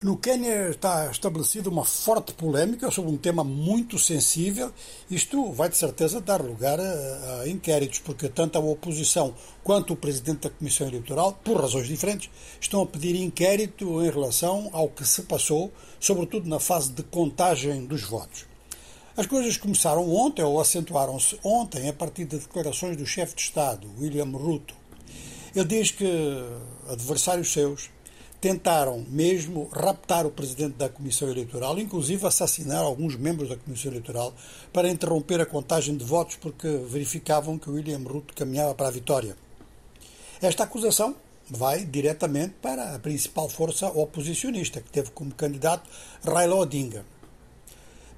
No Quênia está estabelecida uma forte polémica sobre um tema muito sensível. Isto vai de certeza dar lugar a, a, inquéritos, porque tanto a oposição quanto o presidente da Comissão Eleitoral, por razões diferentes, estão a pedir inquérito em relação ao que se passou, sobretudo na fase de contagem dos votos. As coisas começaram ontem, ou acentuaram-se ontem, a partir de declarações do chefe de Estado, William Ruto. Ele diz que adversários seus tentaram mesmo raptar o presidente da Comissão Eleitoral, inclusive assassinar alguns membros da Comissão Eleitoral para interromper a contagem de votos porque verificavam que William Ruto caminhava para a vitória. Esta acusação vai diretamente para a principal força oposicionista, que teve como candidato Raila Odinga.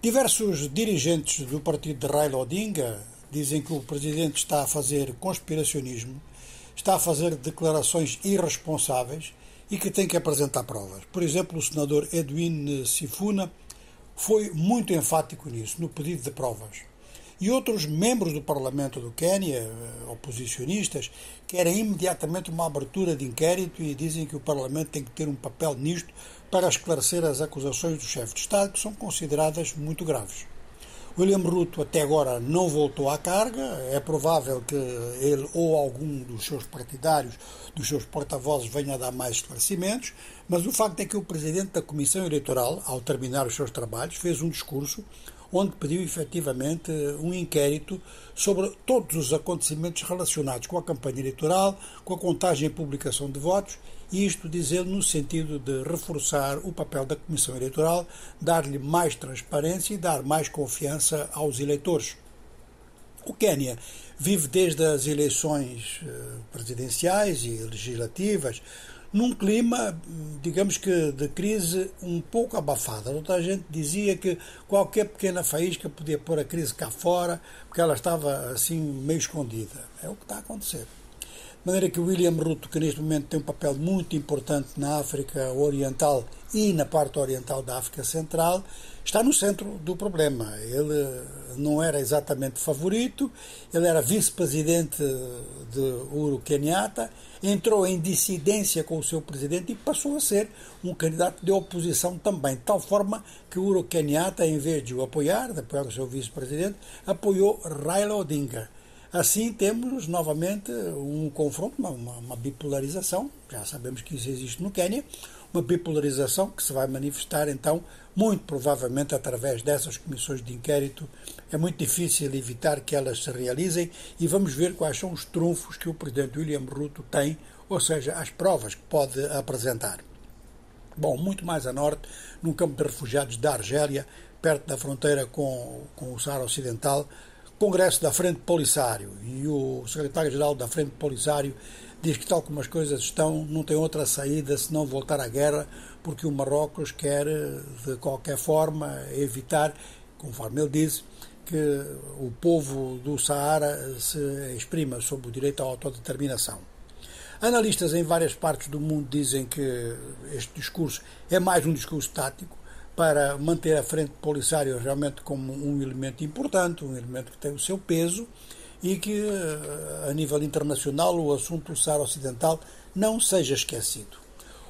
Diversos dirigentes do partido de Raila Odinga dizem que o presidente está a fazer conspiracionismo, está a fazer declarações irresponsáveis e que tem que apresentar provas. Por exemplo, o senador Edwin Sifuna foi muito enfático nisso, no pedido de provas. E outros membros do Parlamento do Quênia, eh, oposicionistas, querem imediatamente uma abertura de inquérito e dizem que o Parlamento tem que ter um papel nisto para esclarecer as acusações do chefe de Estado, que são consideradas muito graves. William Ruto até agora não voltou à carga. É provável que ele ou algum dos seus partidários, dos seus porta-vozes, venha a dar mais esclarecimentos. Mas o facto é que o presidente da Comissão Eleitoral, ao terminar os seus trabalhos, fez um discurso onde pediu efetivamente um inquérito sobre todos os acontecimentos relacionados com a campanha eleitoral, com a contagem e publicação de votos, e isto dizer no sentido de reforçar o papel da Comissão Eleitoral, dar-lhe mais transparência e dar mais confiança aos eleitores. O Quênia vive desde as eleições eh, presidenciais e legislativas num clima, digamos que, de crise um pouco abafada. Outra gente dizia que qualquer pequena faísca podia pôr a crise cá fora, porque ela estava assim meio escondida. É o que está a acontecer. De maneira que William Ruto, que neste momento tem um papel muito importante na África Oriental e na parte oriental da África Central, está no centro do problema. Ele não era exatamente favorito, ele era vice-presidente de Uhuru Kenyatta, entrou em dissidência com o seu presidente e passou a ser um candidato de oposição também, de tal forma que Uhuru Kenyatta, em vez de o apoiar, de apoiar o seu vice-presidente, apoiou Raila Odinga Assim temos novamente um confronto, uma, uma, bipolarização, já sabemos que isso existe no Quênia, uma bipolarização que se vai manifestar então, muito provavelmente através dessas comissões de inquérito. É muito difícil evitar que elas se realizem e vamos ver quais são os trunfos que o presidente William Ruto tem, ou seja, as provas que pode apresentar. Bom, muito mais a norte, num campo de refugiados da Argélia, perto da fronteira com, com o Saara Ocidental, Congresso da Frente Polisário e o secretário-geral da Frente Polisário diz que, tal como as coisas estão, não tem outra saída senão voltar à guerra, porque o Marrocos quer, de qualquer forma, evitar, conforme ele diz, que o povo do Saara se exprima sobre o direito à autodeterminação. Analistas em várias partes do mundo dizem que este discurso é mais um discurso tático, para manter a frente polisário realmente como um elemento importante, um elemento que tem o seu peso e que, eh, a nível internacional, o assunto do Saara Ocidental não seja esquecido.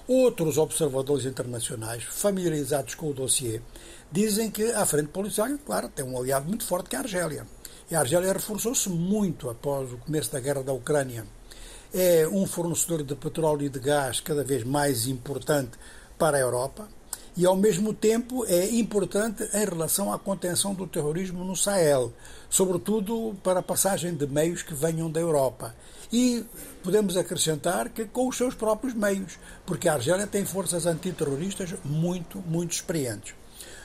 Outros observadores internacionais, familiarizados com o dossiê, dizem que a frente polisário, claro, tem um aliado muito forte que é a Argélia. E a Argélia reforçou-se muito após o começo da guerra da Ucrânia. É um fornecedor de petróleo e de gás cada vez mais importante para a Europa e, ao mesmo tempo, é importante em relação à contenção do terrorismo no Sahel, sobretudo para a passagem de meios que venham da Europa. E podemos acrescentar que com os seus próprios meios, porque a Argélia tem forças antiterroristas muito, muito experientes.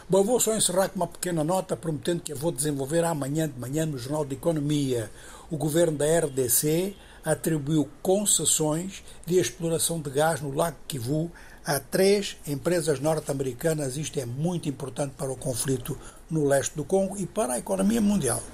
Bom, vou só encerrar com uma pequena nota, prometendo que eu vou desenvolver amanhã de manhã no Jornal de Economia. O governo da RDC atribuiu concessões de exploração de gás no Lago Kivu a três empresas norte-americanas. Isto é muito importante para o conflito no leste do Congo e para a economia mundial.